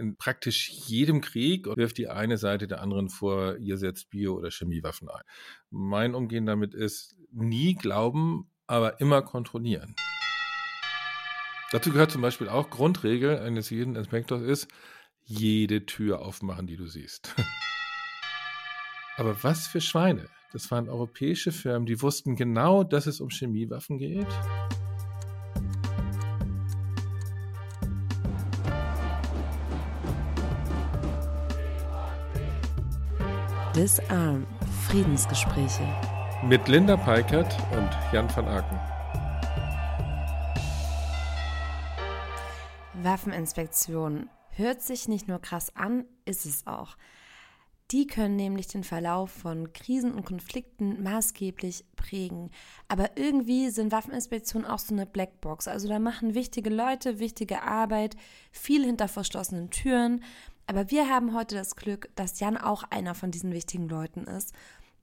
in praktisch jedem Krieg und wirft die eine Seite der anderen vor, ihr setzt Bio- oder Chemiewaffen ein. Mein Umgehen damit ist nie glauben, aber immer kontrollieren. Dazu gehört zum Beispiel auch Grundregel eines jeden Inspektors ist, jede Tür aufmachen, die du siehst. aber was für Schweine? Das waren europäische Firmen, die wussten genau, dass es um Chemiewaffen geht. Disarm Friedensgespräche mit Linda Peikert und Jan van Aken. Waffeninspektion hört sich nicht nur krass an, ist es auch. Die können nämlich den Verlauf von Krisen und Konflikten maßgeblich prägen. Aber irgendwie sind Waffeninspektionen auch so eine Blackbox. Also da machen wichtige Leute wichtige Arbeit, viel hinter verschlossenen Türen. Aber wir haben heute das Glück, dass Jan auch einer von diesen wichtigen Leuten ist.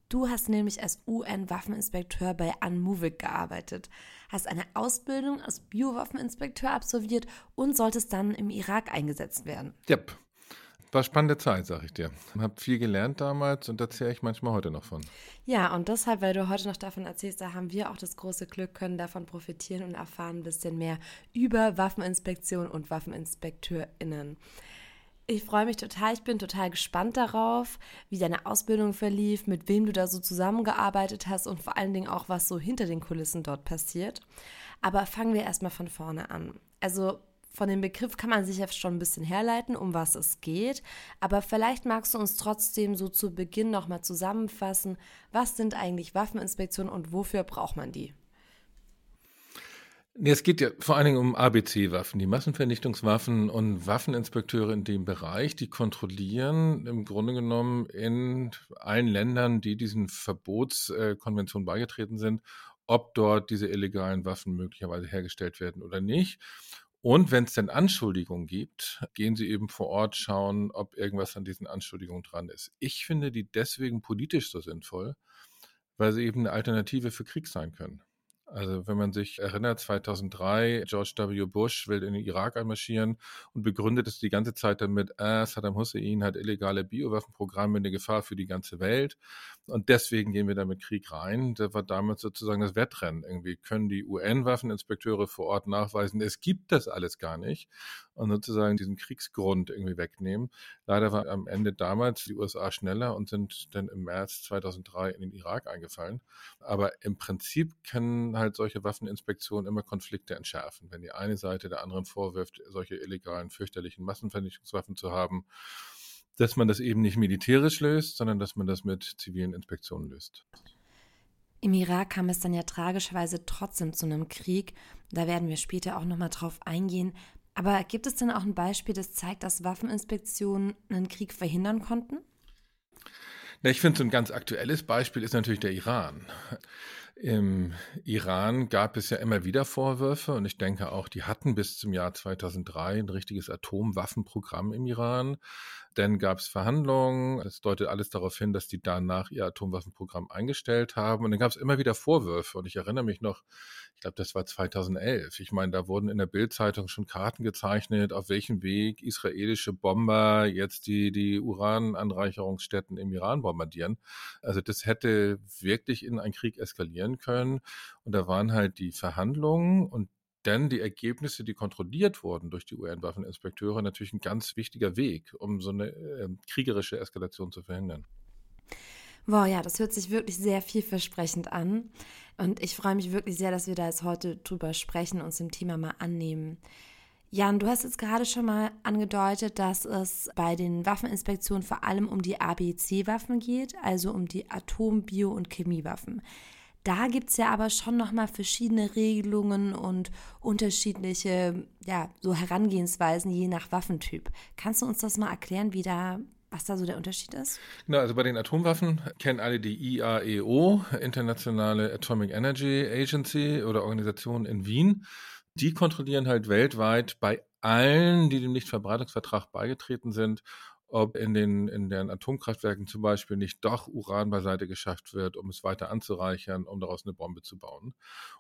Du hast nämlich als UN-Waffeninspekteur bei Unmovik gearbeitet, hast eine Ausbildung als Biowaffeninspekteur absolviert und solltest dann im Irak eingesetzt werden. Yep. War spannende Zeit, sag ich dir. Ich habe viel gelernt damals und erzähle ich manchmal heute noch von. Ja, und deshalb, weil du heute noch davon erzählst, da haben wir auch das große Glück, können davon profitieren und erfahren ein bisschen mehr über Waffeninspektion und WaffeninspekteurInnen. Ich freue mich total. Ich bin total gespannt darauf, wie deine Ausbildung verlief, mit wem du da so zusammengearbeitet hast und vor allen Dingen auch, was so hinter den Kulissen dort passiert. Aber fangen wir erstmal von vorne an. Also von dem Begriff kann man sich ja schon ein bisschen herleiten, um was es geht. Aber vielleicht magst du uns trotzdem so zu Beginn nochmal zusammenfassen, was sind eigentlich Waffeninspektionen und wofür braucht man die? Nee, es geht ja vor allen Dingen um ABC-Waffen, die Massenvernichtungswaffen und Waffeninspekteure in dem Bereich, die kontrollieren im Grunde genommen in allen Ländern, die diesen Verbotskonventionen beigetreten sind, ob dort diese illegalen Waffen möglicherweise hergestellt werden oder nicht. Und wenn es denn Anschuldigungen gibt, gehen sie eben vor Ort schauen, ob irgendwas an diesen Anschuldigungen dran ist. Ich finde die deswegen politisch so sinnvoll, weil sie eben eine Alternative für Krieg sein können. Also wenn man sich erinnert, 2003, George W. Bush will in den Irak einmarschieren und begründet es die ganze Zeit damit, äh, Saddam Hussein hat illegale Biowaffenprogramme, eine Gefahr für die ganze Welt und deswegen gehen wir da mit Krieg rein. Da war damals sozusagen das Wettrennen. Irgendwie können die UN-Waffeninspekteure vor Ort nachweisen, es gibt das alles gar nicht und sozusagen diesen Kriegsgrund irgendwie wegnehmen. Leider war am Ende damals die USA schneller und sind dann im März 2003 in den Irak eingefallen. Aber im Prinzip können halt solche Waffeninspektionen immer Konflikte entschärfen. Wenn die eine Seite der anderen vorwirft, solche illegalen, fürchterlichen Massenvernichtungswaffen zu haben, dass man das eben nicht militärisch löst, sondern dass man das mit zivilen Inspektionen löst. Im Irak kam es dann ja tragischerweise trotzdem zu einem Krieg. Da werden wir später auch nochmal drauf eingehen. Aber gibt es denn auch ein Beispiel, das zeigt, dass Waffeninspektionen einen Krieg verhindern konnten? Na, ich finde, so ein ganz aktuelles Beispiel ist natürlich der Iran. Im Iran gab es ja immer wieder Vorwürfe und ich denke auch, die hatten bis zum Jahr 2003 ein richtiges Atomwaffenprogramm im Iran. Dann gab es Verhandlungen. Es deutet alles darauf hin, dass die danach ihr Atomwaffenprogramm eingestellt haben. Und dann gab es immer wieder Vorwürfe. Und ich erinnere mich noch, ich glaube, das war 2011. Ich meine, da wurden in der Bildzeitung schon Karten gezeichnet, auf welchem Weg israelische Bomber jetzt die, die Urananreicherungsstätten im Iran bombardieren. Also das hätte wirklich in einen Krieg eskalieren können. Und da waren halt die Verhandlungen und dann die Ergebnisse, die kontrolliert wurden durch die UN-Waffeninspekteure, natürlich ein ganz wichtiger Weg, um so eine äh, kriegerische Eskalation zu verhindern. Wow, ja, das hört sich wirklich sehr vielversprechend an. Und ich freue mich wirklich sehr, dass wir da jetzt heute drüber sprechen und uns dem Thema mal annehmen. Jan, du hast jetzt gerade schon mal angedeutet, dass es bei den Waffeninspektionen vor allem um die ABC-Waffen geht, also um die Atom-, Bio- und Chemiewaffen. Da gibt es ja aber schon nochmal verschiedene Regelungen und unterschiedliche, ja, so Herangehensweisen je nach Waffentyp. Kannst du uns das mal erklären, wie da was da so der Unterschied ist? Genau, also bei den Atomwaffen kennen alle die IAEO, Internationale Atomic Energy Agency oder Organisation in Wien. Die kontrollieren halt weltweit bei allen, die dem Nichtverbreitungsvertrag beigetreten sind, ob in den, in den Atomkraftwerken zum Beispiel nicht doch Uran beiseite geschafft wird, um es weiter anzureichern, um daraus eine Bombe zu bauen.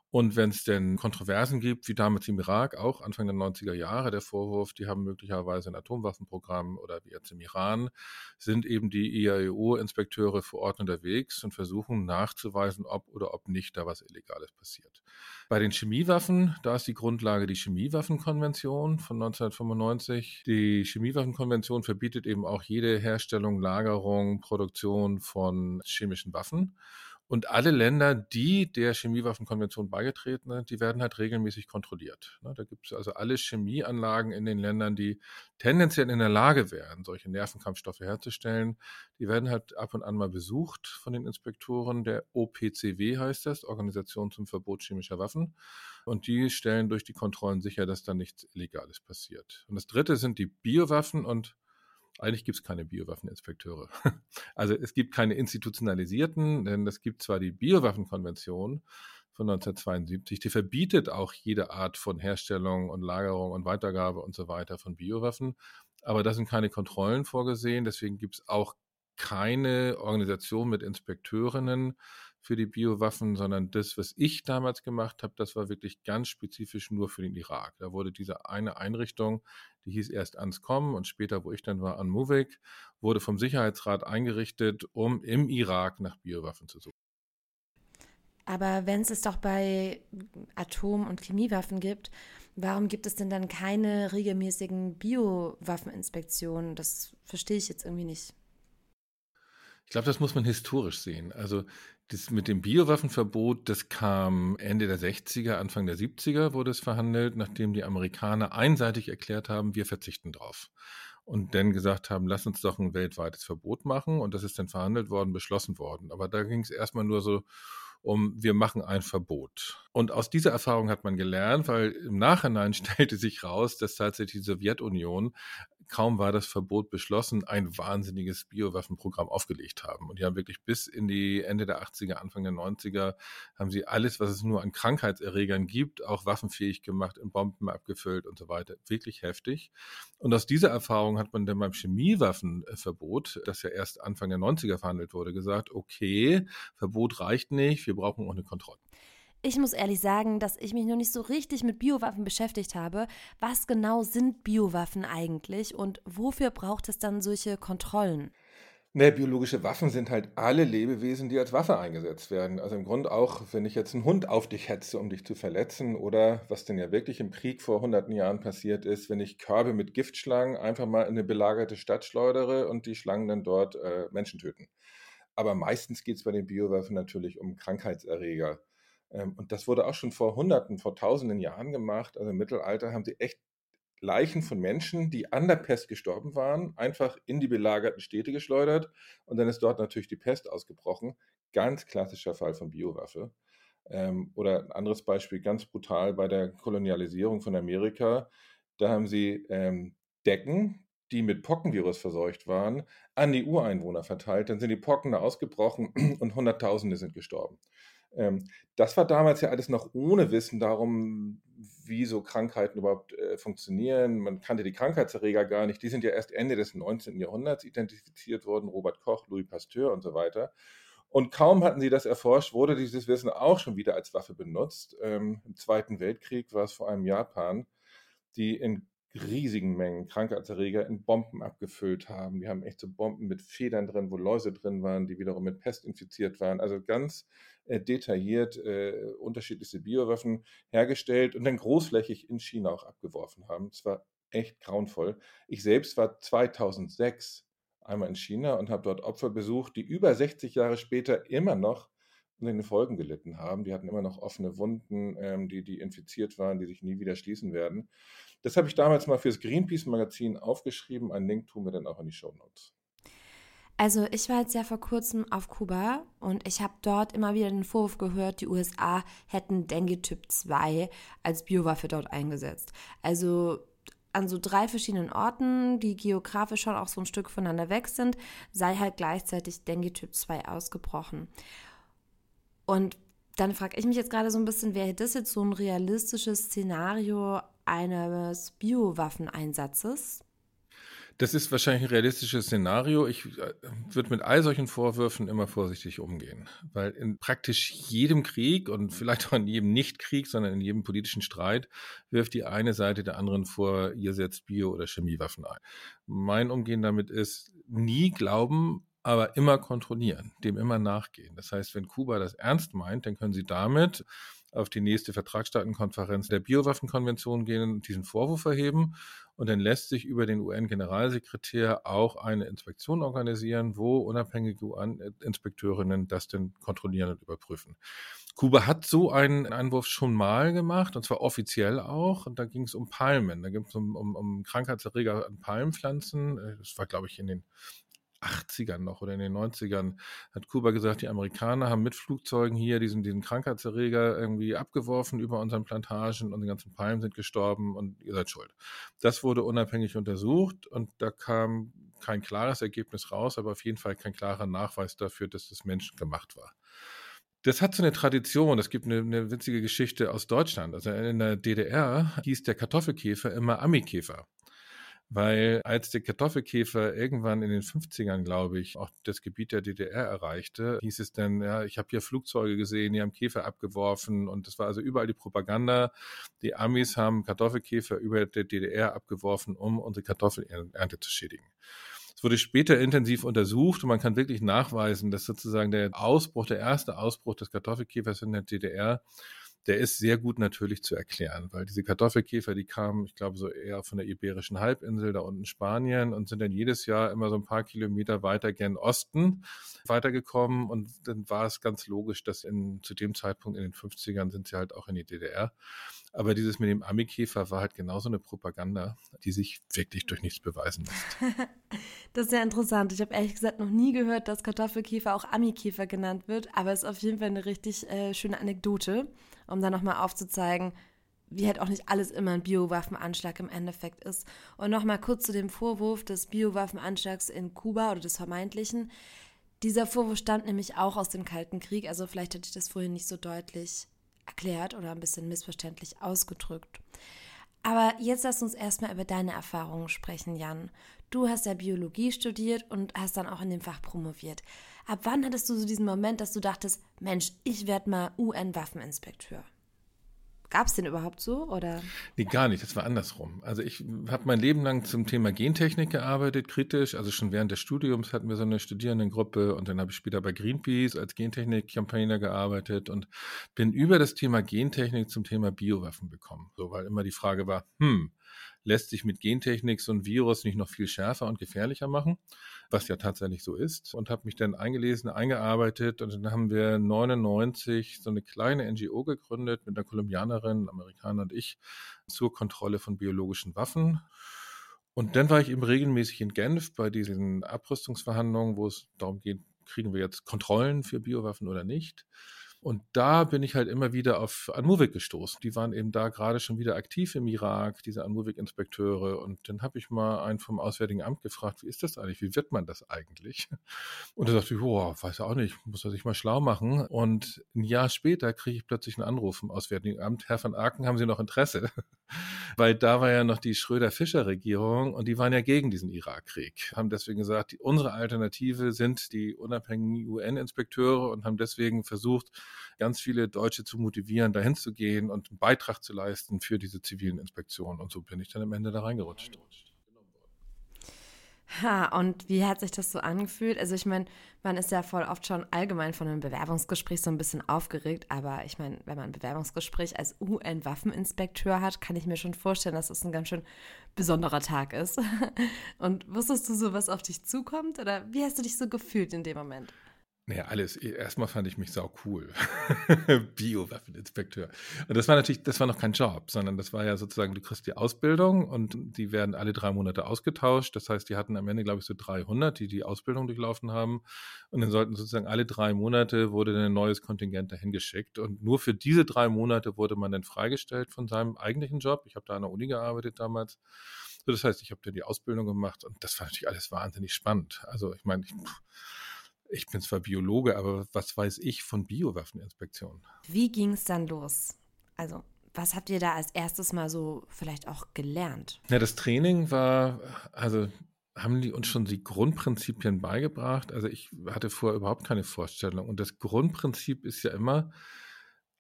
Und wenn es denn Kontroversen gibt, wie damals im Irak, auch Anfang der 90er Jahre, der Vorwurf, die haben möglicherweise ein Atomwaffenprogramm oder wie jetzt im Iran, sind eben die IAEO-Inspekteure vor Ort unterwegs und versuchen nachzuweisen, ob oder ob nicht da was Illegales passiert. Bei den Chemiewaffen, da ist die Grundlage die Chemiewaffenkonvention von 1995. Die Chemiewaffenkonvention verbietet eben auch jede Herstellung, Lagerung, Produktion von chemischen Waffen. Und alle Länder, die der Chemiewaffenkonvention beigetreten sind, die werden halt regelmäßig kontrolliert. Ne, da gibt es also alle Chemieanlagen in den Ländern, die tendenziell in der Lage wären, solche Nervenkampfstoffe herzustellen. Die werden halt ab und an mal besucht von den Inspektoren. Der OPCW heißt das, Organisation zum Verbot chemischer Waffen. Und die stellen durch die Kontrollen sicher, dass da nichts Illegales passiert. Und das Dritte sind die Biowaffen und eigentlich gibt es keine Biowaffeninspekteure. Also es gibt keine institutionalisierten, denn es gibt zwar die Biowaffenkonvention von 1972, die verbietet auch jede Art von Herstellung und Lagerung und Weitergabe und so weiter von Biowaffen, aber da sind keine Kontrollen vorgesehen, deswegen gibt es auch keine Organisation mit Inspekteurinnen, für die Biowaffen, sondern das, was ich damals gemacht habe, das war wirklich ganz spezifisch nur für den Irak. Da wurde diese eine Einrichtung, die hieß erst ANSCOM und später, wo ich dann war, ANMUVIC, wurde vom Sicherheitsrat eingerichtet, um im Irak nach Biowaffen zu suchen. Aber wenn es es doch bei Atom- und Chemiewaffen gibt, warum gibt es denn dann keine regelmäßigen Biowaffeninspektionen? Das verstehe ich jetzt irgendwie nicht. Ich glaube, das muss man historisch sehen. Also das mit dem Biowaffenverbot, das kam Ende der 60er, Anfang der 70er wurde es verhandelt, nachdem die Amerikaner einseitig erklärt haben, wir verzichten drauf. Und dann gesagt haben, lass uns doch ein weltweites Verbot machen. Und das ist dann verhandelt worden, beschlossen worden. Aber da ging es erstmal nur so um, wir machen ein Verbot. Und aus dieser Erfahrung hat man gelernt, weil im Nachhinein stellte sich raus, dass tatsächlich die Sowjetunion kaum war das Verbot beschlossen, ein wahnsinniges Biowaffenprogramm aufgelegt haben. Und die haben wirklich bis in die Ende der 80er, Anfang der 90er, haben sie alles, was es nur an Krankheitserregern gibt, auch waffenfähig gemacht, in Bomben abgefüllt und so weiter. Wirklich heftig. Und aus dieser Erfahrung hat man dann beim Chemiewaffenverbot, das ja erst Anfang der 90er verhandelt wurde, gesagt, okay, Verbot reicht nicht, wir brauchen auch eine Kontrolle. Ich muss ehrlich sagen, dass ich mich noch nicht so richtig mit Biowaffen beschäftigt habe. Was genau sind Biowaffen eigentlich und wofür braucht es dann solche Kontrollen? Ne, biologische Waffen sind halt alle Lebewesen, die als Waffe eingesetzt werden. Also im Grunde auch, wenn ich jetzt einen Hund auf dich hetze, um dich zu verletzen, oder was denn ja wirklich im Krieg vor hunderten Jahren passiert ist, wenn ich Körbe mit Giftschlangen einfach mal in eine belagerte Stadt schleudere und die Schlangen dann dort äh, Menschen töten. Aber meistens geht es bei den Biowaffen natürlich um Krankheitserreger. Ähm, und das wurde auch schon vor Hunderten, vor Tausenden Jahren gemacht. Also im Mittelalter haben sie echt Leichen von Menschen, die an der Pest gestorben waren, einfach in die belagerten Städte geschleudert. Und dann ist dort natürlich die Pest ausgebrochen. Ganz klassischer Fall von Biowaffe. Ähm, oder ein anderes Beispiel, ganz brutal bei der Kolonialisierung von Amerika. Da haben sie ähm, Decken, die mit Pockenvirus verseucht waren, an die Ureinwohner verteilt. Dann sind die Pocken da ausgebrochen und Hunderttausende sind gestorben. Ähm, das war damals ja alles noch ohne Wissen darum, wie so Krankheiten überhaupt äh, funktionieren. Man kannte die Krankheitserreger gar nicht. Die sind ja erst Ende des 19. Jahrhunderts identifiziert worden. Robert Koch, Louis Pasteur und so weiter. Und kaum hatten sie das erforscht, wurde dieses Wissen auch schon wieder als Waffe benutzt. Ähm, Im Zweiten Weltkrieg war es vor allem Japan, die in riesigen Mengen Krankheitserreger in Bomben abgefüllt haben. Die haben echt so Bomben mit Federn drin, wo Läuse drin waren, die wiederum mit Pest infiziert waren. Also ganz äh, detailliert äh, unterschiedlichste Biowaffen hergestellt und dann großflächig in China auch abgeworfen haben. Es war echt grauenvoll. Ich selbst war 2006 einmal in China und habe dort Opfer besucht, die über 60 Jahre später immer noch unter den Folgen gelitten haben. Die hatten immer noch offene Wunden, ähm, die, die infiziert waren, die sich nie wieder schließen werden. Das habe ich damals mal fürs Greenpeace-Magazin aufgeschrieben. Einen Link tun wir dann auch in die Show Notes. Also ich war jetzt ja vor kurzem auf Kuba und ich habe dort immer wieder den Vorwurf gehört, die USA hätten Dengue Typ 2 als Biowaffe dort eingesetzt. Also an so drei verschiedenen Orten, die geografisch schon auch so ein Stück voneinander weg sind, sei halt gleichzeitig Dengue Typ 2 ausgebrochen. Und dann frage ich mich jetzt gerade so ein bisschen, wäre das jetzt so ein realistisches Szenario eines Biowaffeneinsatzes? Das ist wahrscheinlich ein realistisches Szenario. Ich äh, würde mit all solchen Vorwürfen immer vorsichtig umgehen, weil in praktisch jedem Krieg und vielleicht auch in jedem Nicht-Krieg, sondern in jedem politischen Streit wirft die eine Seite der anderen vor, ihr setzt Bio- oder Chemiewaffen ein. Mein Umgehen damit ist, nie glauben, aber immer kontrollieren, dem immer nachgehen. Das heißt, wenn Kuba das ernst meint, dann können sie damit auf die nächste Vertragsstaatenkonferenz der Biowaffenkonvention gehen und diesen Vorwurf erheben. Und dann lässt sich über den UN-Generalsekretär auch eine Inspektion organisieren, wo unabhängige UN-Inspekteurinnen das dann kontrollieren und überprüfen. Kuba hat so einen Einwurf schon mal gemacht, und zwar offiziell auch. Und da ging es um Palmen. Da ging es um, um, um Krankheitserreger an Palmpflanzen. Das war, glaube ich, in den 80ern noch oder in den 90ern hat Kuba gesagt, die Amerikaner haben mit Flugzeugen hier diesen, diesen Krankheitserreger irgendwie abgeworfen über unseren Plantagen und die ganzen Palmen sind gestorben und ihr seid schuld. Das wurde unabhängig untersucht und da kam kein klares Ergebnis raus, aber auf jeden Fall kein klarer Nachweis dafür, dass das menschengemacht war. Das hat so eine Tradition. Es gibt eine, eine witzige Geschichte aus Deutschland. Also in der DDR hieß der Kartoffelkäfer immer Amikäfer weil als der Kartoffelkäfer irgendwann in den 50ern, glaube ich, auch das Gebiet der DDR erreichte, hieß es dann, ja, ich habe hier Flugzeuge gesehen, die haben Käfer abgeworfen und das war also überall die Propaganda. Die Amis haben Kartoffelkäfer über der DDR abgeworfen, um unsere Kartoffelernte zu schädigen. Es wurde später intensiv untersucht und man kann wirklich nachweisen, dass sozusagen der Ausbruch, der erste Ausbruch des Kartoffelkäfers in der DDR der ist sehr gut natürlich zu erklären, weil diese Kartoffelkäfer, die kamen, ich glaube, so eher von der Iberischen Halbinsel, da unten Spanien und sind dann jedes Jahr immer so ein paar Kilometer weiter gen Osten weitergekommen und dann war es ganz logisch, dass in, zu dem Zeitpunkt in den 50ern sind sie halt auch in die DDR. Aber dieses mit dem Amikäfer war halt genauso eine Propaganda, die sich wirklich durch nichts beweisen lässt. das ist sehr interessant. Ich habe ehrlich gesagt noch nie gehört, dass Kartoffelkäfer auch Amikäfer genannt wird, aber es ist auf jeden Fall eine richtig äh, schöne Anekdote um dann nochmal aufzuzeigen, wie halt auch nicht alles immer ein Biowaffenanschlag im Endeffekt ist. Und nochmal kurz zu dem Vorwurf des Biowaffenanschlags in Kuba oder des vermeintlichen. Dieser Vorwurf stammt nämlich auch aus dem Kalten Krieg, also vielleicht hatte ich das vorhin nicht so deutlich erklärt oder ein bisschen missverständlich ausgedrückt. Aber jetzt lass uns erstmal über deine Erfahrungen sprechen, Jan. Du hast ja Biologie studiert und hast dann auch in dem Fach promoviert. Ab wann hattest du so diesen Moment, dass du dachtest, Mensch, ich werde mal UN-Waffeninspekteur? Gab es den überhaupt so oder? Nee, gar nicht. Das war andersrum. Also ich habe mein Leben lang zum Thema Gentechnik gearbeitet, kritisch. Also schon während des Studiums hatten wir so eine Studierendengruppe und dann habe ich später bei Greenpeace als Gentechnik-Campaigner gearbeitet und bin über das Thema Gentechnik zum Thema Biowaffen gekommen. So, weil immer die Frage war, hm, lässt sich mit Gentechnik so ein Virus nicht noch viel schärfer und gefährlicher machen? Was ja tatsächlich so ist. Und habe mich dann eingelesen, eingearbeitet und dann haben wir 99 so eine kleine NGO gegründet mit einer Kolumbianerin, Amerikaner und ich zur Kontrolle von biologischen Waffen. Und dann war ich eben regelmäßig in Genf bei diesen Abrüstungsverhandlungen, wo es darum geht, kriegen wir jetzt Kontrollen für Biowaffen oder nicht. Und da bin ich halt immer wieder auf Anmovik gestoßen. Die waren eben da gerade schon wieder aktiv im Irak, diese Anmovik-Inspekteure. Und dann habe ich mal einen vom Auswärtigen Amt gefragt, wie ist das eigentlich? Wie wird man das eigentlich? Und er sagte, boah, weiß auch nicht, muss er sich mal schlau machen. Und ein Jahr später kriege ich plötzlich einen Anruf vom Auswärtigen Amt, Herr van Aken, haben Sie noch Interesse? Weil da war ja noch die Schröder-Fischer-Regierung und die waren ja gegen diesen Irakkrieg. Haben deswegen gesagt, unsere Alternative sind die unabhängigen UN-Inspekteure und haben deswegen versucht, ganz viele Deutsche zu motivieren, dahin zu gehen und einen Beitrag zu leisten für diese zivilen Inspektionen. Und so bin ich dann am Ende da reingerutscht. Ha, und wie hat sich das so angefühlt? Also ich meine, man ist ja voll oft schon allgemein von einem Bewerbungsgespräch so ein bisschen aufgeregt, aber ich meine, wenn man ein Bewerbungsgespräch als UN-Waffeninspekteur hat, kann ich mir schon vorstellen, dass es ein ganz schön besonderer Tag ist. Und wusstest du so, was auf dich zukommt? Oder wie hast du dich so gefühlt in dem Moment? Naja, alles. Erstmal fand ich mich sau cool. Biowaffeninspekteur. Und das war natürlich, das war noch kein Job, sondern das war ja sozusagen, du kriegst die Ausbildung und die werden alle drei Monate ausgetauscht. Das heißt, die hatten am Ende, glaube ich, so 300, die die Ausbildung durchlaufen haben. Und dann sollten sozusagen alle drei Monate wurde dann ein neues Kontingent dahin geschickt. Und nur für diese drei Monate wurde man dann freigestellt von seinem eigentlichen Job. Ich habe da an der Uni gearbeitet damals. das heißt, ich habe dann die Ausbildung gemacht und das war natürlich alles wahnsinnig spannend. Also ich meine, ich, ich bin zwar Biologe, aber was weiß ich von Biowaffeninspektionen? Wie ging es dann los? Also, was habt ihr da als erstes mal so vielleicht auch gelernt? Ja, das Training war, also haben die uns schon die Grundprinzipien beigebracht. Also ich hatte vorher überhaupt keine Vorstellung. Und das Grundprinzip ist ja immer,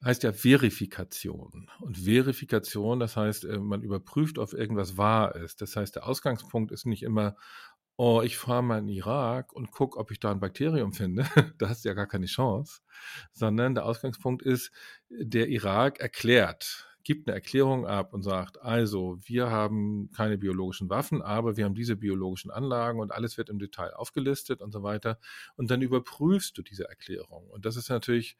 heißt ja Verifikation. Und Verifikation, das heißt, äh, man überprüft, ob irgendwas wahr ist. Das heißt, der Ausgangspunkt ist nicht immer, oh, ich fahre mal in den Irak und gucke, ob ich da ein Bakterium finde. da hast du ja gar keine Chance. Sondern der Ausgangspunkt ist, der Irak erklärt, gibt eine Erklärung ab und sagt, also wir haben keine biologischen Waffen, aber wir haben diese biologischen Anlagen und alles wird im Detail aufgelistet und so weiter. Und dann überprüfst du diese Erklärung. Und das ist natürlich,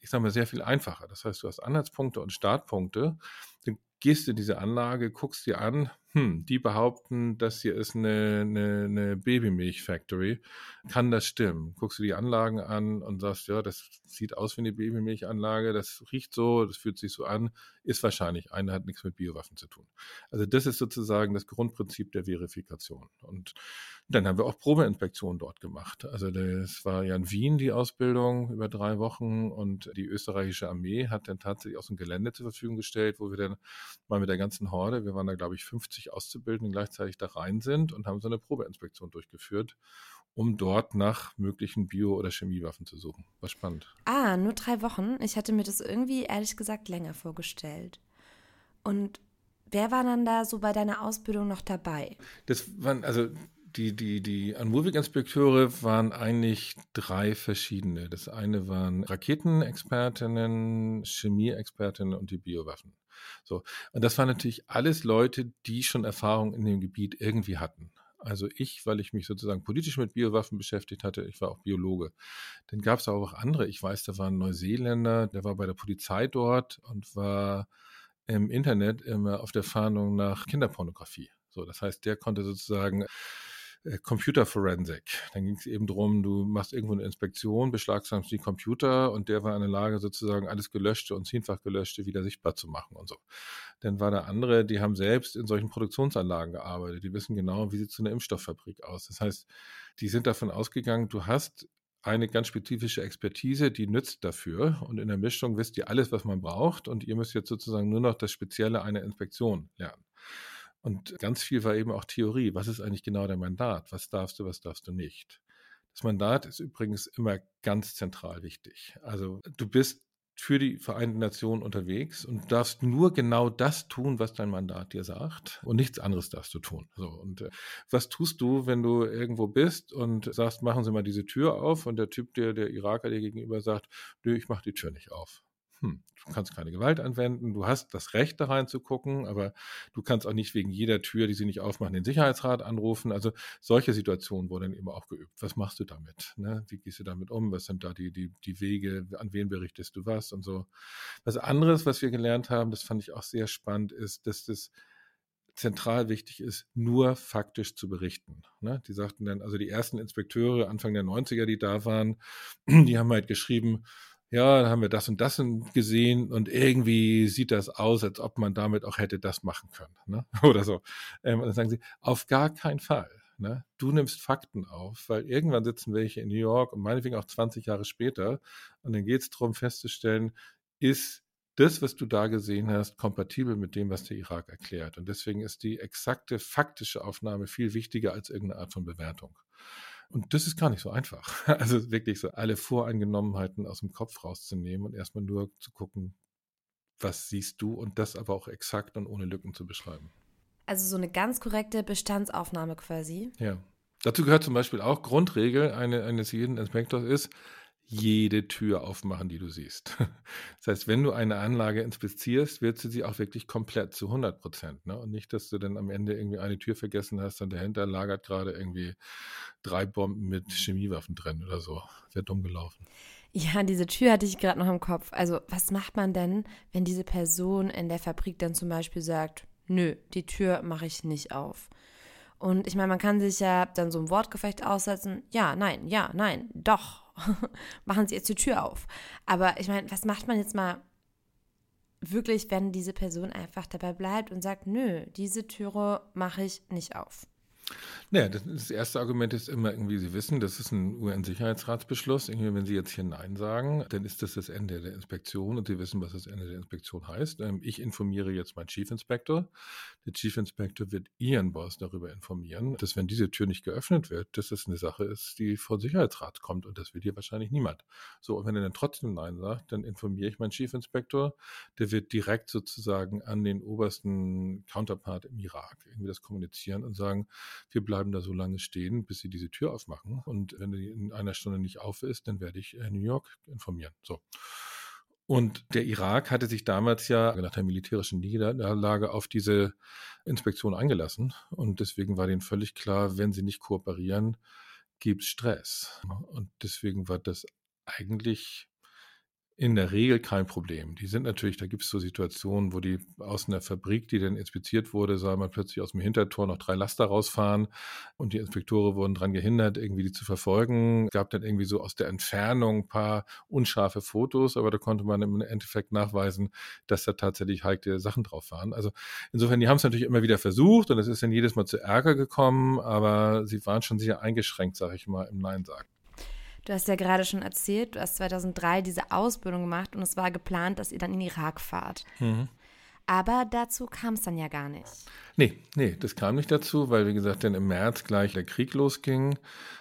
ich sage mal, sehr viel einfacher. Das heißt, du hast Anhaltspunkte und Startpunkte. Dann gehst du in diese Anlage, guckst dir an, hm, die behaupten, das hier ist eine, eine, eine Babymilch-Factory. Kann das stimmen? Guckst du die Anlagen an und sagst, ja, das sieht aus wie eine Babymilchanlage, das riecht so, das fühlt sich so an, ist wahrscheinlich, eine hat nichts mit Biowaffen zu tun. Also das ist sozusagen das Grundprinzip der Verifikation. Und dann haben wir auch Probeinspektionen dort gemacht. Also das war ja in Wien die Ausbildung über drei Wochen und die österreichische Armee hat dann tatsächlich auch so ein Gelände zur Verfügung gestellt, wo wir dann mal mit der ganzen Horde, wir waren da glaube ich 50 Auszubildenden gleichzeitig da rein sind und haben so eine Probeinspektion durchgeführt, um dort nach möglichen Bio- oder Chemiewaffen zu suchen. War spannend. Ah, nur drei Wochen. Ich hatte mir das irgendwie ehrlich gesagt länger vorgestellt. Und wer war dann da so bei deiner Ausbildung noch dabei? Das waren, also die, die, die Anmovik-Inspekteure waren eigentlich drei verschiedene. Das eine waren Raketenexpertinnen, Chemieexpertinnen und die Biowaffen. So. Und das waren natürlich alles Leute, die schon Erfahrung in dem Gebiet irgendwie hatten. Also ich, weil ich mich sozusagen politisch mit Biowaffen beschäftigt hatte, ich war auch Biologe. Dann gab es auch andere. Ich weiß, da war ein Neuseeländer, der war bei der Polizei dort und war im Internet immer auf der Fahndung nach Kinderpornografie. So, das heißt, der konnte sozusagen Computer Forensic. Dann ging es eben darum, du machst irgendwo eine Inspektion, beschlagnahmst die Computer und der war in der Lage, sozusagen alles Gelöschte und zehnfach Gelöschte wieder sichtbar zu machen und so. Dann war da andere, die haben selbst in solchen Produktionsanlagen gearbeitet. Die wissen genau, wie sieht so eine Impfstofffabrik aus. Das heißt, die sind davon ausgegangen, du hast eine ganz spezifische Expertise, die nützt dafür. Und in der Mischung wisst ihr alles, was man braucht. Und ihr müsst jetzt sozusagen nur noch das Spezielle einer Inspektion lernen. Und ganz viel war eben auch Theorie. Was ist eigentlich genau dein Mandat? Was darfst du, was darfst du nicht? Das Mandat ist übrigens immer ganz zentral wichtig. Also du bist für die Vereinten Nationen unterwegs und darfst nur genau das tun, was dein Mandat dir sagt und nichts anderes darfst du tun. So und äh, was tust du, wenn du irgendwo bist und sagst, machen Sie mal diese Tür auf und der Typ, der der Iraker dir gegenüber sagt, nö, ich mache die Tür nicht auf hm, du kannst keine Gewalt anwenden, du hast das Recht da reinzugucken, aber du kannst auch nicht wegen jeder Tür, die sie nicht aufmachen, den Sicherheitsrat anrufen. Also solche Situationen wurden eben auch geübt. Was machst du damit? Ne? Wie gehst du damit um? Was sind da die, die, die Wege? An wen berichtest du was und so? Was anderes, was wir gelernt haben, das fand ich auch sehr spannend, ist, dass das zentral wichtig ist, nur faktisch zu berichten. Ne? Die sagten dann, also die ersten Inspekteure Anfang der 90er, die da waren, die haben halt geschrieben, ja, dann haben wir das und das gesehen und irgendwie sieht das aus, als ob man damit auch hätte das machen können, ne? oder so. Ähm, und dann sagen sie, auf gar keinen Fall. Ne? Du nimmst Fakten auf, weil irgendwann sitzen welche in New York und meinetwegen auch 20 Jahre später und dann geht es darum festzustellen, ist das, was du da gesehen hast, kompatibel mit dem, was der Irak erklärt. Und deswegen ist die exakte faktische Aufnahme viel wichtiger als irgendeine Art von Bewertung. Und das ist gar nicht so einfach. Also wirklich so alle Voreingenommenheiten aus dem Kopf rauszunehmen und erstmal nur zu gucken, was siehst du und das aber auch exakt und ohne Lücken zu beschreiben. Also so eine ganz korrekte Bestandsaufnahme quasi. Ja. Dazu gehört zum Beispiel auch Grundregel eines jeden Inspektors ist, jede Tür aufmachen, die du siehst. Das heißt, wenn du eine Anlage inspizierst, wird du sie auch wirklich komplett zu 100 Prozent. Ne? Und nicht, dass du dann am Ende irgendwie eine Tür vergessen hast und dahinter lagert gerade irgendwie drei Bomben mit Chemiewaffen drin oder so. Wäre dumm gelaufen. Ja, diese Tür hatte ich gerade noch im Kopf. Also, was macht man denn, wenn diese Person in der Fabrik dann zum Beispiel sagt, nö, die Tür mache ich nicht auf? Und ich meine, man kann sich ja dann so ein Wortgefecht aussetzen. Ja, nein, ja, nein, doch. Machen Sie jetzt die Tür auf. Aber ich meine, was macht man jetzt mal wirklich, wenn diese Person einfach dabei bleibt und sagt, nö, diese Türe mache ich nicht auf? Naja, das, das, erste Argument ist immer irgendwie, Sie wissen, das ist ein UN-Sicherheitsratsbeschluss. Irgendwie, wenn Sie jetzt hier Nein sagen, dann ist das das Ende der Inspektion und Sie wissen, was das Ende der Inspektion heißt. Ähm, ich informiere jetzt meinen Chief Inspector. Der Chief Inspector wird Ihren Boss darüber informieren, dass wenn diese Tür nicht geöffnet wird, dass das eine Sache ist, die vor Sicherheitsrat kommt und das will hier wahrscheinlich niemand. So, und wenn er dann trotzdem Nein sagt, dann informiere ich meinen Chief Inspector. Der wird direkt sozusagen an den obersten Counterpart im Irak irgendwie das kommunizieren und sagen, wir bleiben bleiben da so lange stehen, bis sie diese Tür aufmachen. Und wenn die in einer Stunde nicht auf ist, dann werde ich äh, New York informieren. So. Und der Irak hatte sich damals ja nach der militärischen Niederlage auf diese Inspektion eingelassen. Und deswegen war denen völlig klar, wenn sie nicht kooperieren, gibt es Stress. Und deswegen war das eigentlich in der Regel kein Problem. Die sind natürlich, da gibt es so Situationen, wo die aus einer Fabrik, die dann inspiziert wurde, soll man plötzlich aus dem Hintertor noch drei Laster rausfahren und die Inspektore wurden daran gehindert, irgendwie die zu verfolgen. Es gab dann irgendwie so aus der Entfernung ein paar unscharfe Fotos, aber da konnte man im Endeffekt nachweisen, dass da tatsächlich heikle Sachen drauf waren. Also insofern, die haben es natürlich immer wieder versucht und es ist dann jedes Mal zu Ärger gekommen, aber sie waren schon sehr eingeschränkt, sage ich mal, im Nein sagen. Du hast ja gerade schon erzählt, du hast 2003 diese Ausbildung gemacht und es war geplant, dass ihr dann in den Irak fahrt. Mhm. Aber dazu kam es dann ja gar nicht. Nee, nee, das kam nicht dazu, weil, wie gesagt, dann im März gleich der Krieg losging.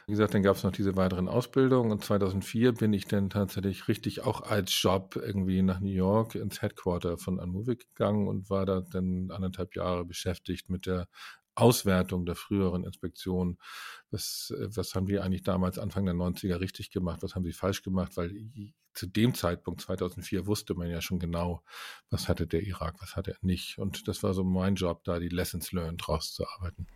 Wie gesagt, dann gab es noch diese weiteren Ausbildungen und 2004 bin ich dann tatsächlich richtig auch als Job irgendwie nach New York ins Headquarter von Anmovik gegangen und war da dann anderthalb Jahre beschäftigt mit der Auswertung der früheren Inspektion. Was, äh, was haben die eigentlich damals Anfang der 90er richtig gemacht? Was haben sie falsch gemacht? Weil zu dem Zeitpunkt 2004 wusste man ja schon genau, was hatte der Irak, was hatte er nicht. Und das war so mein Job, da die Lessons learned rauszuarbeiten.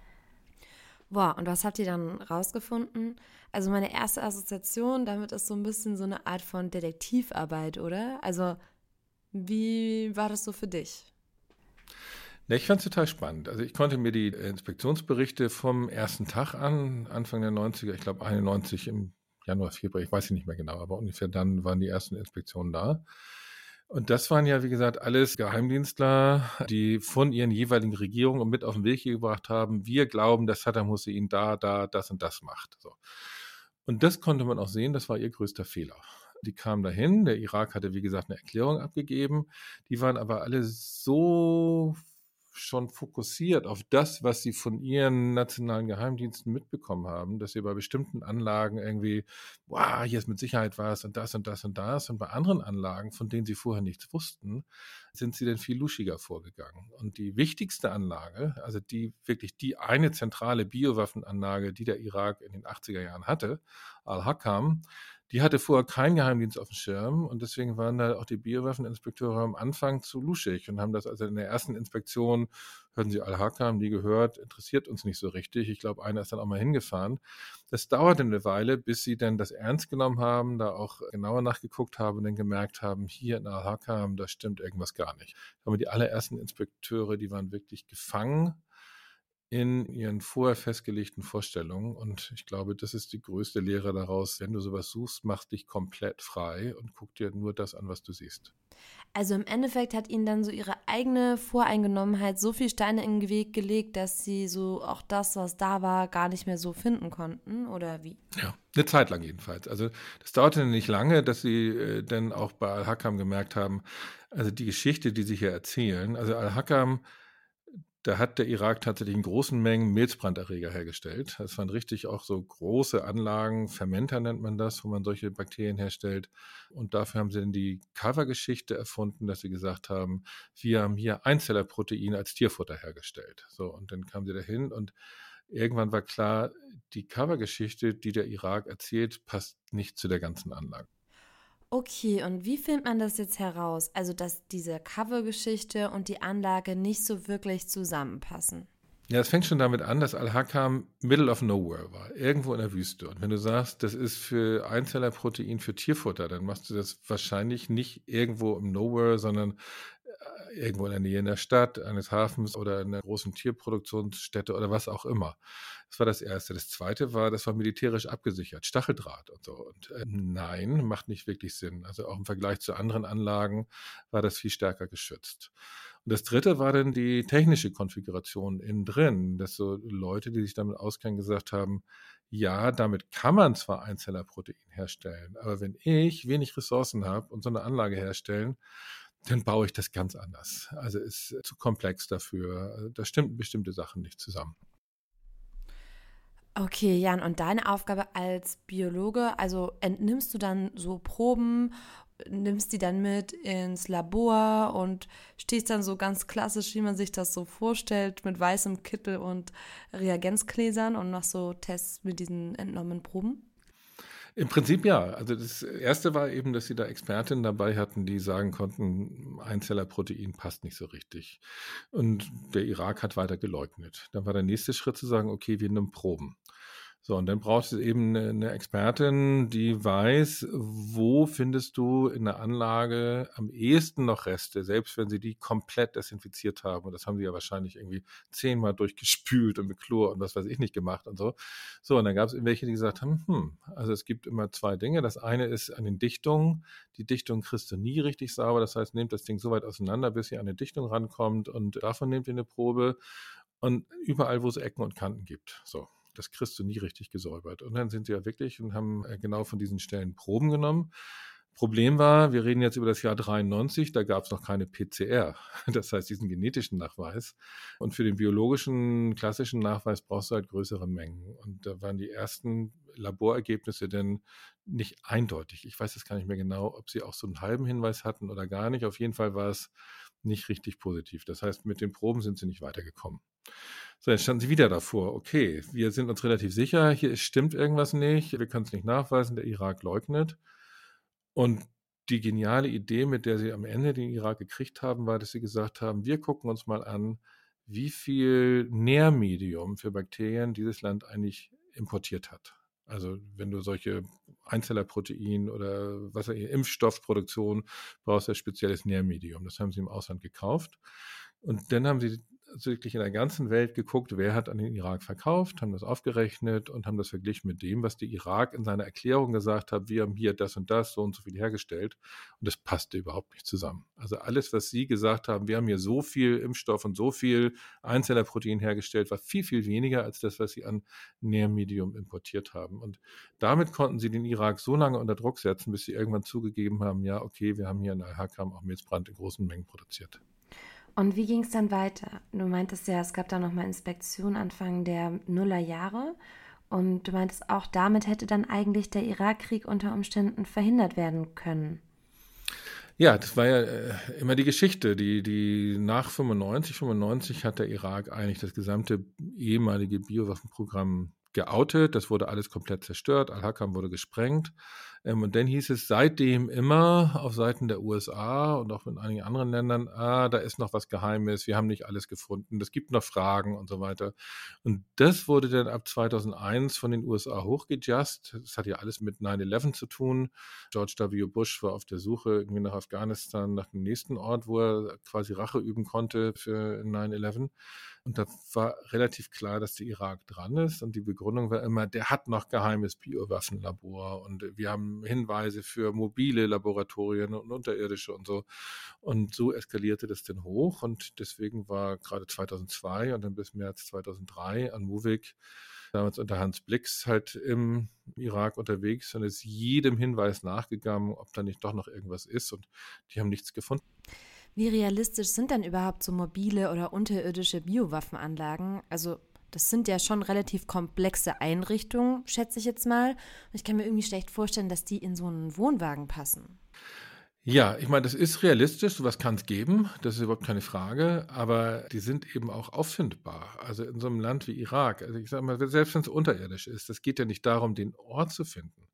Boah, und was habt ihr dann rausgefunden? Also meine erste Assoziation damit ist so ein bisschen so eine Art von Detektivarbeit, oder? Also wie war das so für dich? Ich fand es total spannend. Also ich konnte mir die Inspektionsberichte vom ersten Tag an, Anfang der 90er, ich glaube 91 im Januar, Februar, ich weiß nicht mehr genau, aber ungefähr dann waren die ersten Inspektionen da. Und das waren ja, wie gesagt, alles Geheimdienstler, die von ihren jeweiligen Regierungen mit auf den Weg gebracht haben, wir glauben, dass Saddam Hussein da, da, das und das macht. So. Und das konnte man auch sehen, das war ihr größter Fehler. Die kamen dahin, der Irak hatte, wie gesagt, eine Erklärung abgegeben. Die waren aber alle so schon fokussiert auf das, was sie von ihren nationalen Geheimdiensten mitbekommen haben, dass sie bei bestimmten Anlagen irgendwie, wow, hier ist mit Sicherheit was und das und das und das. Und bei anderen Anlagen, von denen sie vorher nichts wussten, sind sie dann viel luschiger vorgegangen. Und die wichtigste Anlage, also die wirklich die eine zentrale Biowaffenanlage, die der Irak in den 80er Jahren hatte, Al-Hakam, die hatte vorher keinen Geheimdienst auf dem Schirm und deswegen waren da auch die Biowaffeninspekteure am Anfang zu luschig und haben das also in der ersten Inspektion, hörten sie Al-Haka, haben die gehört, interessiert uns nicht so richtig. Ich glaube, einer ist dann auch mal hingefahren. Das dauerte eine Weile, bis sie dann das ernst genommen haben, da auch genauer nachgeguckt haben und dann gemerkt haben, hier in Al-Hakam, da stimmt irgendwas gar nicht. Aber die allerersten Inspekteure, die waren wirklich gefangen in ihren vorher festgelegten Vorstellungen. Und ich glaube, das ist die größte Lehre daraus. Wenn du sowas suchst, mach dich komplett frei und guck dir nur das an, was du siehst. Also im Endeffekt hat ihnen dann so ihre eigene Voreingenommenheit so viel Steine in den Weg gelegt, dass sie so auch das, was da war, gar nicht mehr so finden konnten, oder wie? Ja, eine Zeit lang jedenfalls. Also das dauerte nicht lange, dass sie äh, dann auch bei Al-Hakam gemerkt haben, also die Geschichte, die sie hier erzählen, also Al-Hakam da hat der Irak tatsächlich in großen Mengen Milzbranderreger hergestellt. Das waren richtig auch so große Anlagen, Fermenter nennt man das, wo man solche Bakterien herstellt. Und dafür haben sie dann die Cover-Geschichte erfunden, dass sie gesagt haben, wir haben hier Einzellerprotein als Tierfutter hergestellt. So, und dann kamen sie dahin und irgendwann war klar, die Cover-Geschichte, die der Irak erzählt, passt nicht zu der ganzen Anlage. Okay, und wie findet man das jetzt heraus? Also, dass diese Covergeschichte und die Anlage nicht so wirklich zusammenpassen. Ja, es fängt schon damit an, dass Al-Hakam Middle of Nowhere war, irgendwo in der Wüste. Und wenn du sagst, das ist für Einzellerprotein für Tierfutter, dann machst du das wahrscheinlich nicht irgendwo im Nowhere, sondern irgendwo in der Nähe in der Stadt, eines Hafens oder in einer großen Tierproduktionsstätte oder was auch immer. Das war das Erste. Das Zweite war, das war militärisch abgesichert, Stacheldraht und so. Und äh, nein, macht nicht wirklich Sinn. Also auch im Vergleich zu anderen Anlagen war das viel stärker geschützt. Und das Dritte war dann die technische Konfiguration innen drin, dass so Leute, die sich damit auskennen, gesagt haben, ja, damit kann man zwar Einzellerprotein herstellen, aber wenn ich wenig Ressourcen habe und so eine Anlage herstellen, dann baue ich das ganz anders. Also ist zu komplex dafür. Da stimmen bestimmte Sachen nicht zusammen. Okay, Jan, und deine Aufgabe als Biologe, also entnimmst du dann so Proben, nimmst die dann mit ins Labor und stehst dann so ganz klassisch, wie man sich das so vorstellt, mit weißem Kittel und Reagenzgläsern und machst so Tests mit diesen entnommenen Proben? Im Prinzip ja. Also das erste war eben, dass sie da Expertinnen dabei hatten, die sagen konnten, Einzellerprotein passt nicht so richtig. Und der Irak hat weiter geleugnet. Dann war der nächste Schritt zu sagen, okay, wir nehmen Proben. So, und dann brauchst du eben eine, eine, Expertin, die weiß, wo findest du in der Anlage am ehesten noch Reste, selbst wenn sie die komplett desinfiziert haben. Und das haben sie ja wahrscheinlich irgendwie zehnmal durchgespült und mit Chlor und was weiß ich nicht gemacht und so. So, und dann gab es welche, die gesagt haben, hm, also es gibt immer zwei Dinge. Das eine ist an den Dichtungen. Die Dichtung kriegst du nie richtig sauber. Das heißt, nehmt das Ding so weit auseinander, bis ihr an eine Dichtung rankommt und davon nehmt ihr eine Probe. Und überall, wo es Ecken und Kanten gibt. So das kriegst du nie richtig gesäubert. Und dann sind sie ja wirklich und haben äh, genau von diesen Stellen Proben genommen. Problem war, wir reden jetzt über das Jahr 93, da gab es noch keine PCR, das heißt diesen genetischen Nachweis. Und für den biologischen, klassischen Nachweis brauchst du halt größere Mengen. Und da waren die ersten Laborergebnisse denn nicht eindeutig. Ich weiß jetzt gar nicht mehr genau, ob sie auch so einen halben Hinweis hatten oder gar nicht. Auf jeden Fall war es nicht richtig positiv. Das heißt, mit den Proben sind sie nicht weitergekommen. So, jetzt standen sie wieder davor. Okay, wir sind uns relativ sicher, hier stimmt irgendwas nicht, wir können es nicht nachweisen, der Irak leugnet. Und die geniale Idee, mit der sie am Ende den Irak gekriegt haben, war, dass sie gesagt haben, wir gucken uns mal an, wie viel Nährmedium für Bakterien dieses Land eigentlich importiert hat. Also wenn du solche Einzellerprotein oder was Impfstoffproduktion brauchst ein spezielles Nährmedium. Das haben sie im Ausland gekauft. Und dann haben sie wirklich in der ganzen Welt geguckt, wer hat an den Irak verkauft, haben das aufgerechnet und haben das verglichen mit dem, was der Irak in seiner Erklärung gesagt hat, wir haben hier das und das, so und so viel hergestellt. Und das passte überhaupt nicht zusammen. Also alles, was sie gesagt haben, wir haben hier so viel Impfstoff und so viel Einzellerprotein hergestellt, war viel, viel weniger als das, was sie an Nährmedium importiert haben. Und damit konnten sie den Irak so lange unter Druck setzen, bis sie irgendwann zugegeben haben, ja, okay, wir haben hier in Al-Hakam auch Milzbrand in großen Mengen produziert. Und wie ging es dann weiter? Du meintest ja, es gab da nochmal Inspektionen Anfang der Nullerjahre. Und du meintest, auch damit hätte dann eigentlich der Irakkrieg unter Umständen verhindert werden können. Ja, das war ja äh, immer die Geschichte. Die, die nach 95, 95 hat der Irak eigentlich das gesamte ehemalige Biowaffenprogramm geoutet. Das wurde alles komplett zerstört. Al-Hakam wurde gesprengt. Ähm, und dann hieß es seitdem immer auf Seiten der USA und auch in einigen anderen Ländern, ah, da ist noch was Geheimes, wir haben nicht alles gefunden, es gibt noch Fragen und so weiter. Und das wurde dann ab 2001 von den USA hochgejust. Das hat ja alles mit 9-11 zu tun. George W. Bush war auf der Suche irgendwie nach Afghanistan, nach dem nächsten Ort, wo er quasi Rache üben konnte für 9-11. Und da war relativ klar, dass der Irak dran ist. Und die Begründung war immer, der hat noch geheimes Biowaffenlabor. Und wir haben Hinweise für mobile Laboratorien und unterirdische und so. Und so eskalierte das dann hoch. Und deswegen war gerade 2002 und dann bis März 2003 an Muvik damals unter Hans Blix halt im Irak unterwegs und ist jedem Hinweis nachgegangen, ob da nicht doch noch irgendwas ist. Und die haben nichts gefunden. Wie realistisch sind denn überhaupt so mobile oder unterirdische Biowaffenanlagen? Also das sind ja schon relativ komplexe Einrichtungen, schätze ich jetzt mal. Ich kann mir irgendwie schlecht vorstellen, dass die in so einen Wohnwagen passen. Ja, ich meine, das ist realistisch, sowas kann es geben, das ist überhaupt keine Frage, aber die sind eben auch auffindbar. Also in so einem Land wie Irak, also ich sage mal, selbst wenn es unterirdisch ist, es geht ja nicht darum, den Ort zu finden,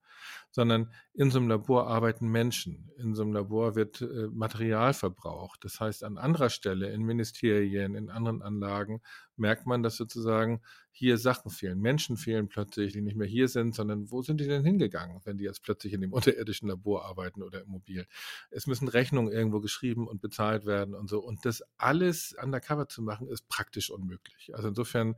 sondern in so einem Labor arbeiten Menschen. In so einem Labor wird äh, Material verbraucht. Das heißt, an anderer Stelle, in Ministerien, in anderen Anlagen, merkt man, dass sozusagen hier Sachen fehlen. Menschen fehlen plötzlich, die nicht mehr hier sind, sondern wo sind die denn hingegangen, wenn die jetzt plötzlich in dem unterirdischen Labor arbeiten oder im Mobil? Es müssen Rechnungen irgendwo geschrieben und bezahlt werden und so. Und das alles undercover zu machen, ist praktisch unmöglich. Also insofern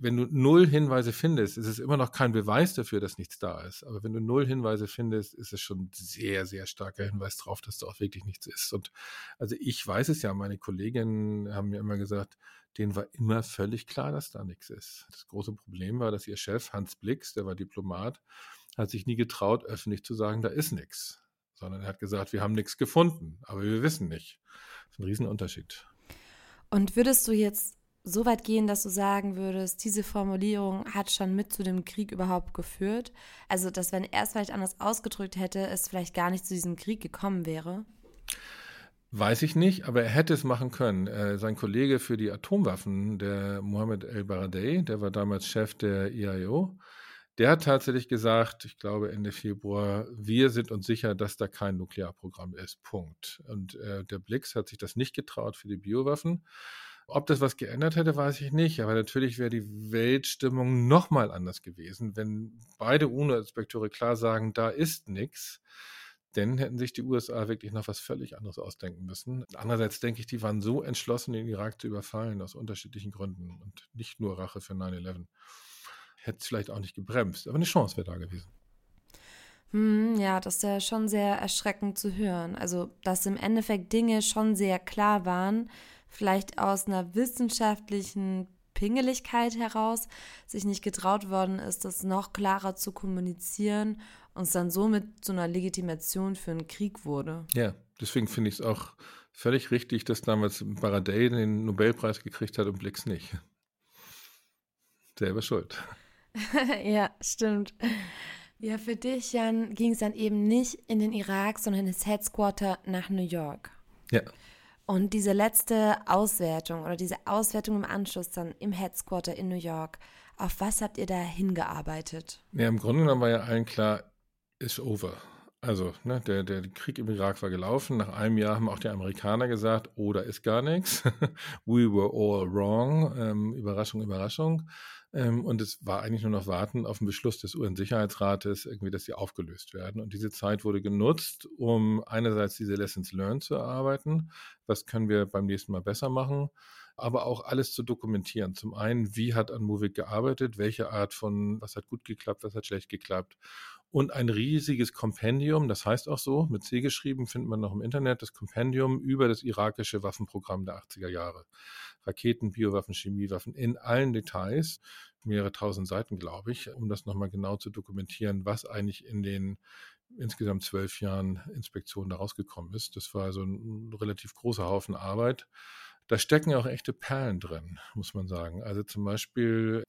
wenn du null Hinweise findest, ist es immer noch kein Beweis dafür, dass nichts da ist. Aber wenn du null Hinweise findest, ist es schon sehr, sehr starker Hinweis darauf, dass da auch wirklich nichts ist. Und also ich weiß es ja, meine Kolleginnen haben mir immer gesagt, denen war immer völlig klar, dass da nichts ist. Das große Problem war, dass ihr Chef, Hans Blix, der war Diplomat, hat sich nie getraut, öffentlich zu sagen, da ist nichts. Sondern er hat gesagt, wir haben nichts gefunden, aber wir wissen nicht. Das ist ein Riesenunterschied. Und würdest du jetzt so weit gehen, dass du sagen würdest, diese Formulierung hat schon mit zu dem Krieg überhaupt geführt? Also, dass wenn er es vielleicht anders ausgedrückt hätte, es vielleicht gar nicht zu diesem Krieg gekommen wäre? Weiß ich nicht, aber er hätte es machen können. Äh, sein Kollege für die Atomwaffen, der Mohammed El-Baradei, der war damals Chef der IAO, der hat tatsächlich gesagt, ich glaube Ende Februar, wir sind uns sicher, dass da kein Nuklearprogramm ist. Punkt. Und äh, der Blix hat sich das nicht getraut für die Biowaffen. Ob das was geändert hätte, weiß ich nicht. Aber natürlich wäre die Weltstimmung nochmal anders gewesen, wenn beide UNO-Inspekteure klar sagen, da ist nichts. Dann hätten sich die USA wirklich noch was völlig anderes ausdenken müssen. Andererseits denke ich, die waren so entschlossen, den Irak zu überfallen, aus unterschiedlichen Gründen und nicht nur Rache für 9-11. Hätte es vielleicht auch nicht gebremst, aber eine Chance wäre da gewesen. Hm, ja, das ist ja schon sehr erschreckend zu hören. Also, dass im Endeffekt Dinge schon sehr klar waren, vielleicht aus einer wissenschaftlichen Pingeligkeit heraus sich nicht getraut worden ist, das noch klarer zu kommunizieren und es dann somit zu einer Legitimation für einen Krieg wurde. Ja, deswegen finde ich es auch völlig richtig, dass damals Baradei den Nobelpreis gekriegt hat und Blix nicht. Selber schuld. ja, stimmt. Ja, für dich, Jan, ging es dann eben nicht in den Irak, sondern ins Headquarter nach New York. Ja. Und diese letzte Auswertung oder diese Auswertung im Anschluss dann im Headquarter in New York, auf was habt ihr da hingearbeitet? Ja, im Grunde genommen war ja allen klar, ist over. Also, ne, der, der Krieg im Irak war gelaufen. Nach einem Jahr haben auch die Amerikaner gesagt, oh, da ist gar nichts. We were all wrong. Ähm, Überraschung, Überraschung. Ähm, und es war eigentlich nur noch warten auf den Beschluss des UN-Sicherheitsrates, irgendwie, dass sie aufgelöst werden. Und diese Zeit wurde genutzt, um einerseits diese Lessons learned zu erarbeiten. Was können wir beim nächsten Mal besser machen? aber auch alles zu dokumentieren. Zum einen, wie hat Anmovik gearbeitet, welche Art von, was hat gut geklappt, was hat schlecht geklappt. Und ein riesiges Kompendium, das heißt auch so, mit C geschrieben, findet man noch im Internet, das Kompendium über das irakische Waffenprogramm der 80er Jahre. Raketen, Biowaffen, Chemiewaffen in allen Details, mehrere tausend Seiten, glaube ich, um das nochmal genau zu dokumentieren, was eigentlich in den insgesamt zwölf Jahren Inspektion da rausgekommen ist. Das war so ein relativ großer Haufen Arbeit. Da stecken ja auch echte Perlen drin, muss man sagen. Also zum Beispiel,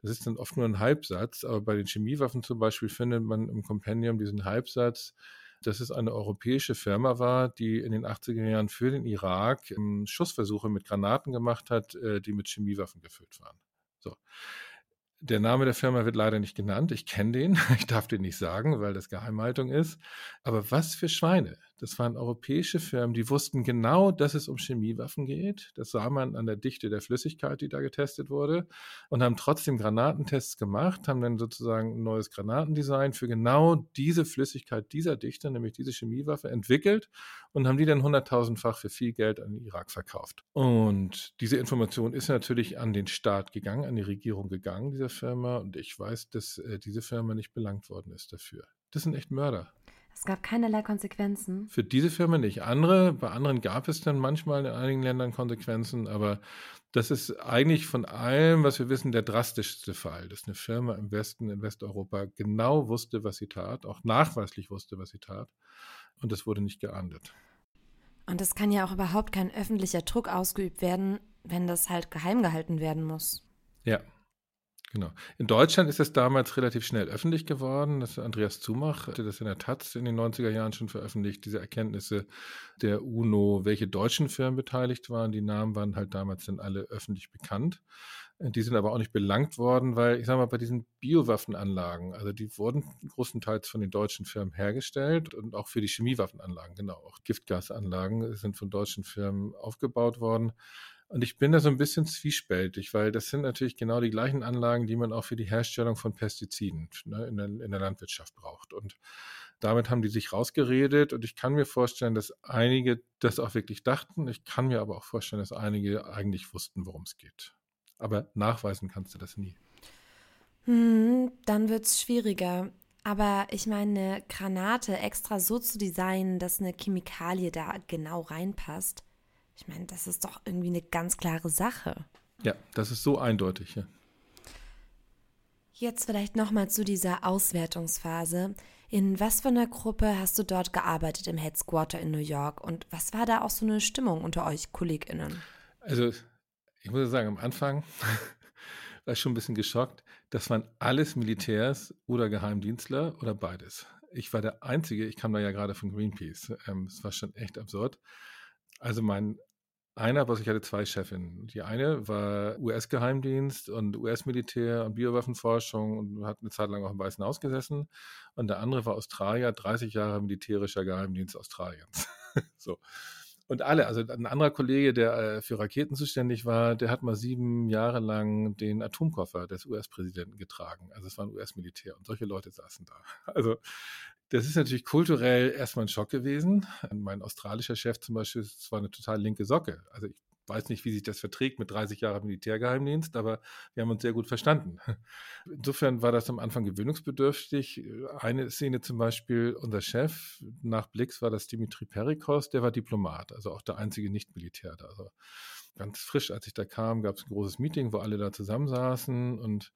das ist dann oft nur ein Halbsatz, aber bei den Chemiewaffen zum Beispiel findet man im Kompendium diesen Halbsatz, dass es eine europäische Firma war, die in den 80er Jahren für den Irak ähm, Schussversuche mit Granaten gemacht hat, äh, die mit Chemiewaffen gefüllt waren. So. Der Name der Firma wird leider nicht genannt. Ich kenne den. Ich darf den nicht sagen, weil das Geheimhaltung ist. Aber was für Schweine. Das waren europäische Firmen, die wussten genau, dass es um Chemiewaffen geht. Das sah man an der Dichte der Flüssigkeit, die da getestet wurde. Und haben trotzdem Granatentests gemacht, haben dann sozusagen ein neues Granatendesign für genau diese Flüssigkeit dieser Dichte, nämlich diese Chemiewaffe, entwickelt und haben die dann hunderttausendfach für viel Geld an den Irak verkauft. Und diese Information ist natürlich an den Staat gegangen, an die Regierung gegangen, dieser Firma. Und ich weiß, dass äh, diese Firma nicht belangt worden ist dafür. Das sind echt Mörder. Es gab keinerlei Konsequenzen. Für diese Firma nicht. Andere, bei anderen gab es dann manchmal in einigen Ländern Konsequenzen, aber das ist eigentlich von allem, was wir wissen, der drastischste Fall, dass eine Firma im Westen, in Westeuropa genau wusste, was sie tat, auch nachweislich wusste, was sie tat. Und das wurde nicht geahndet. Und es kann ja auch überhaupt kein öffentlicher Druck ausgeübt werden, wenn das halt geheim gehalten werden muss. Ja, Genau. In Deutschland ist es damals relativ schnell öffentlich geworden. Das Andreas Zumach hatte das in der Taz in den 90er Jahren schon veröffentlicht, diese Erkenntnisse der UNO, welche deutschen Firmen beteiligt waren. Die Namen waren halt damals dann alle öffentlich bekannt. Die sind aber auch nicht belangt worden, weil ich sage mal, bei diesen Biowaffenanlagen, also die wurden großenteils von den deutschen Firmen hergestellt und auch für die Chemiewaffenanlagen, genau, auch Giftgasanlagen sind von deutschen Firmen aufgebaut worden. Und ich bin da so ein bisschen zwiespältig, weil das sind natürlich genau die gleichen Anlagen, die man auch für die Herstellung von Pestiziden ne, in, der, in der Landwirtschaft braucht. Und damit haben die sich rausgeredet und ich kann mir vorstellen, dass einige das auch wirklich dachten. Ich kann mir aber auch vorstellen, dass einige eigentlich wussten, worum es geht. Aber nachweisen kannst du das nie. Hm, dann wird es schwieriger. Aber ich meine, eine Granate extra so zu designen, dass eine Chemikalie da genau reinpasst, ich meine, das ist doch irgendwie eine ganz klare Sache. Ja, das ist so eindeutig. Ja. Jetzt vielleicht nochmal zu dieser Auswertungsphase. In was für einer Gruppe hast du dort gearbeitet im Headquarter in New York und was war da auch so eine Stimmung unter euch KollegInnen? Also, ich muss sagen, am Anfang war ich schon ein bisschen geschockt. Das waren alles Militärs oder Geheimdienstler oder beides. Ich war der Einzige, ich kam da ja gerade von Greenpeace. Ähm, es war schon echt absurd. Also mein einer, aber ich hatte zwei Chefinnen. Die eine war US-Geheimdienst und US-Militär und Biowaffenforschung und hat eine Zeit lang auch im Weißen Haus gesessen. Und der andere war Australier, 30 Jahre militärischer Geheimdienst Australiens. so. Und alle, also ein anderer Kollege, der äh, für Raketen zuständig war, der hat mal sieben Jahre lang den Atomkoffer des US-Präsidenten getragen. Also es war ein US-Militär und solche Leute saßen da. Also das ist natürlich kulturell erstmal ein Schock gewesen. Mein australischer Chef zum Beispiel ist zwar eine total linke Socke. Also ich weiß nicht, wie sich das verträgt mit 30 Jahren Militärgeheimdienst, aber wir haben uns sehr gut verstanden. Insofern war das am Anfang gewöhnungsbedürftig. Eine Szene zum Beispiel, unser Chef nach Blix war das Dimitri Perikos, der war Diplomat, also auch der einzige Nicht-Militär da. Also ganz frisch, als ich da kam, gab es ein großes Meeting, wo alle da zusammensaßen und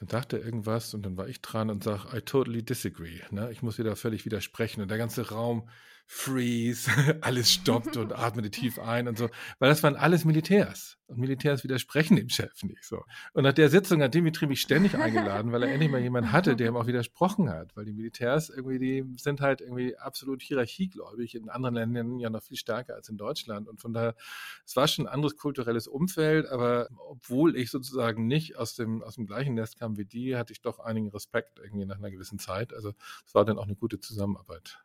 dann sagt er irgendwas und dann war ich dran und sage, I totally disagree. Ne? Ich muss wieder völlig widersprechen. Und der ganze Raum freeze, alles stoppt und atmete tief ein und so. Weil das waren alles Militärs. Und Militärs widersprechen dem Chef nicht so. Und nach der Sitzung hat Dimitri mich ständig eingeladen, weil er endlich mal jemanden hatte, der ihm auch widersprochen hat. Weil die Militärs irgendwie, die sind halt irgendwie absolut hierarchiegläubig, in anderen Ländern ja noch viel stärker als in Deutschland. Und von daher, es war schon ein anderes kulturelles Umfeld, aber obwohl ich sozusagen nicht aus dem, aus dem gleichen Nest kam wie die, hatte ich doch einigen Respekt irgendwie nach einer gewissen Zeit. Also es war dann auch eine gute Zusammenarbeit.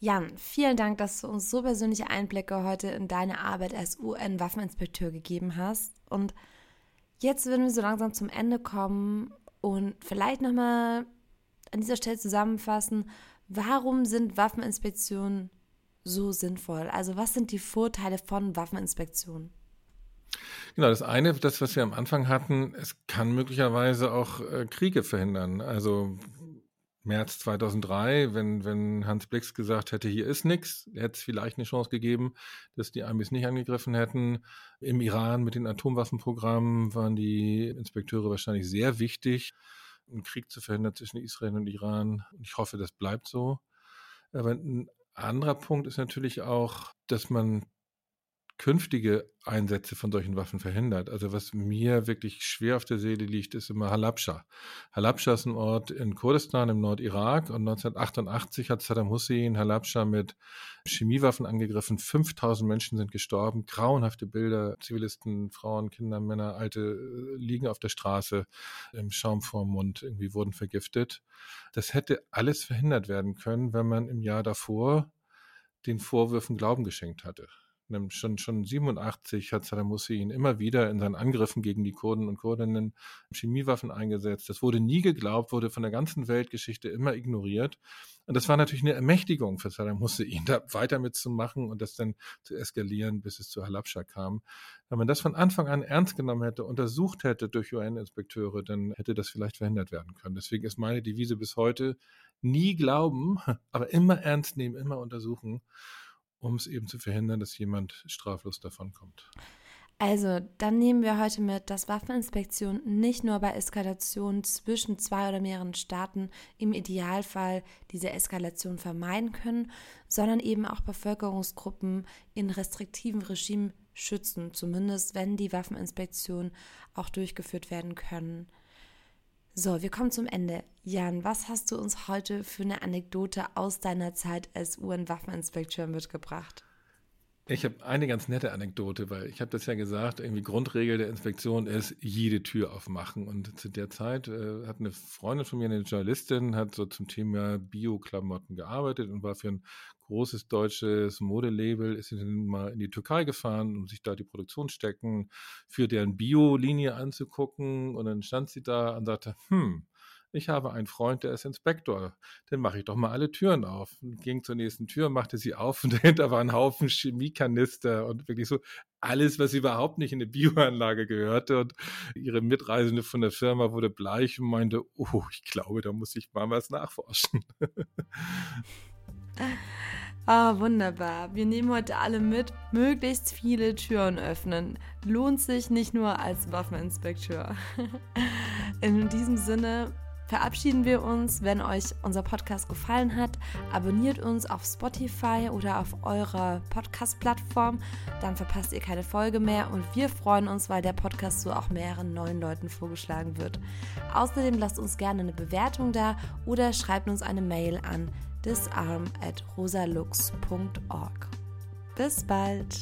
Jan, vielen Dank, dass du uns so persönliche Einblicke heute in deine Arbeit als UN-Waffeninspekteur gegeben hast. Und jetzt würden wir so langsam zum Ende kommen und vielleicht nochmal an dieser Stelle zusammenfassen, warum sind Waffeninspektionen so sinnvoll? Also was sind die Vorteile von Waffeninspektionen? Genau, das eine, das, was wir am Anfang hatten, es kann möglicherweise auch äh, Kriege verhindern. Also März 2003, wenn, wenn Hans Blix gesagt hätte, hier ist nichts, hätte es vielleicht eine Chance gegeben, dass die Amis nicht angegriffen hätten. Im Iran mit den Atomwaffenprogrammen waren die Inspekteure wahrscheinlich sehr wichtig, einen Krieg zu verhindern zwischen Israel und Iran. Ich hoffe, das bleibt so. Aber ein anderer Punkt ist natürlich auch, dass man künftige Einsätze von solchen Waffen verhindert. Also was mir wirklich schwer auf der Seele liegt, ist immer Halabscha. Halabscha ist ein Ort in Kurdistan im Nordirak und 1988 hat Saddam Hussein Halabscha mit Chemiewaffen angegriffen. 5000 Menschen sind gestorben. Grauenhafte Bilder. Zivilisten, Frauen, Kinder, Männer, Alte äh, liegen auf der Straße im Schaum vorm Mund, irgendwie wurden vergiftet. Das hätte alles verhindert werden können, wenn man im Jahr davor den Vorwürfen Glauben geschenkt hatte schon, schon 87 hat Saddam Hussein immer wieder in seinen Angriffen gegen die Kurden und Kurdinnen Chemiewaffen eingesetzt. Das wurde nie geglaubt, wurde von der ganzen Weltgeschichte immer ignoriert. Und das war natürlich eine Ermächtigung für Saddam Hussein, da weiter mitzumachen und das dann zu eskalieren, bis es zu Halabscha kam. Wenn man das von Anfang an ernst genommen hätte, untersucht hätte durch UN-Inspekteure, dann hätte das vielleicht verhindert werden können. Deswegen ist meine Devise bis heute, nie glauben, aber immer ernst nehmen, immer untersuchen um es eben zu verhindern, dass jemand straflos davonkommt. Also, dann nehmen wir heute mit, dass Waffeninspektionen nicht nur bei Eskalationen zwischen zwei oder mehreren Staaten im Idealfall diese Eskalation vermeiden können, sondern eben auch Bevölkerungsgruppen in restriktiven Regimen schützen, zumindest wenn die Waffeninspektionen auch durchgeführt werden können. So, wir kommen zum Ende. Jan, was hast du uns heute für eine Anekdote aus deiner Zeit als UN-Waffeninspekteur mitgebracht? Ich habe eine ganz nette Anekdote, weil ich habe das ja gesagt, irgendwie Grundregel der Inspektion ist, jede Tür aufmachen. Und zu der Zeit äh, hat eine Freundin von mir, eine Journalistin, hat so zum Thema Bio-Klamotten gearbeitet und war für ein großes deutsches Modelabel, ist dann mal in die Türkei gefahren, um sich da die Produktionsstätten für deren Bio-Linie anzugucken. Und dann stand sie da und sagte, hm, ich habe einen Freund, der ist Inspektor, dann mache ich doch mal alle Türen auf. Und ging zur nächsten Tür, machte sie auf und dahinter war ein Haufen Chemiekanister und wirklich so alles, was überhaupt nicht in eine Bioanlage gehörte. Und ihre Mitreisende von der Firma wurde bleich und meinte, oh, ich glaube, da muss ich mal was nachforschen. Ah, oh, wunderbar. Wir nehmen heute alle mit, möglichst viele Türen öffnen. Lohnt sich nicht nur als Waffeninspekteur. In diesem Sinne verabschieden wir uns. Wenn euch unser Podcast gefallen hat, abonniert uns auf Spotify oder auf eurer Podcast-Plattform. Dann verpasst ihr keine Folge mehr und wir freuen uns, weil der Podcast so auch mehreren neuen Leuten vorgeschlagen wird. Außerdem lasst uns gerne eine Bewertung da oder schreibt uns eine Mail an disarm at rosalux.org. Bis bald!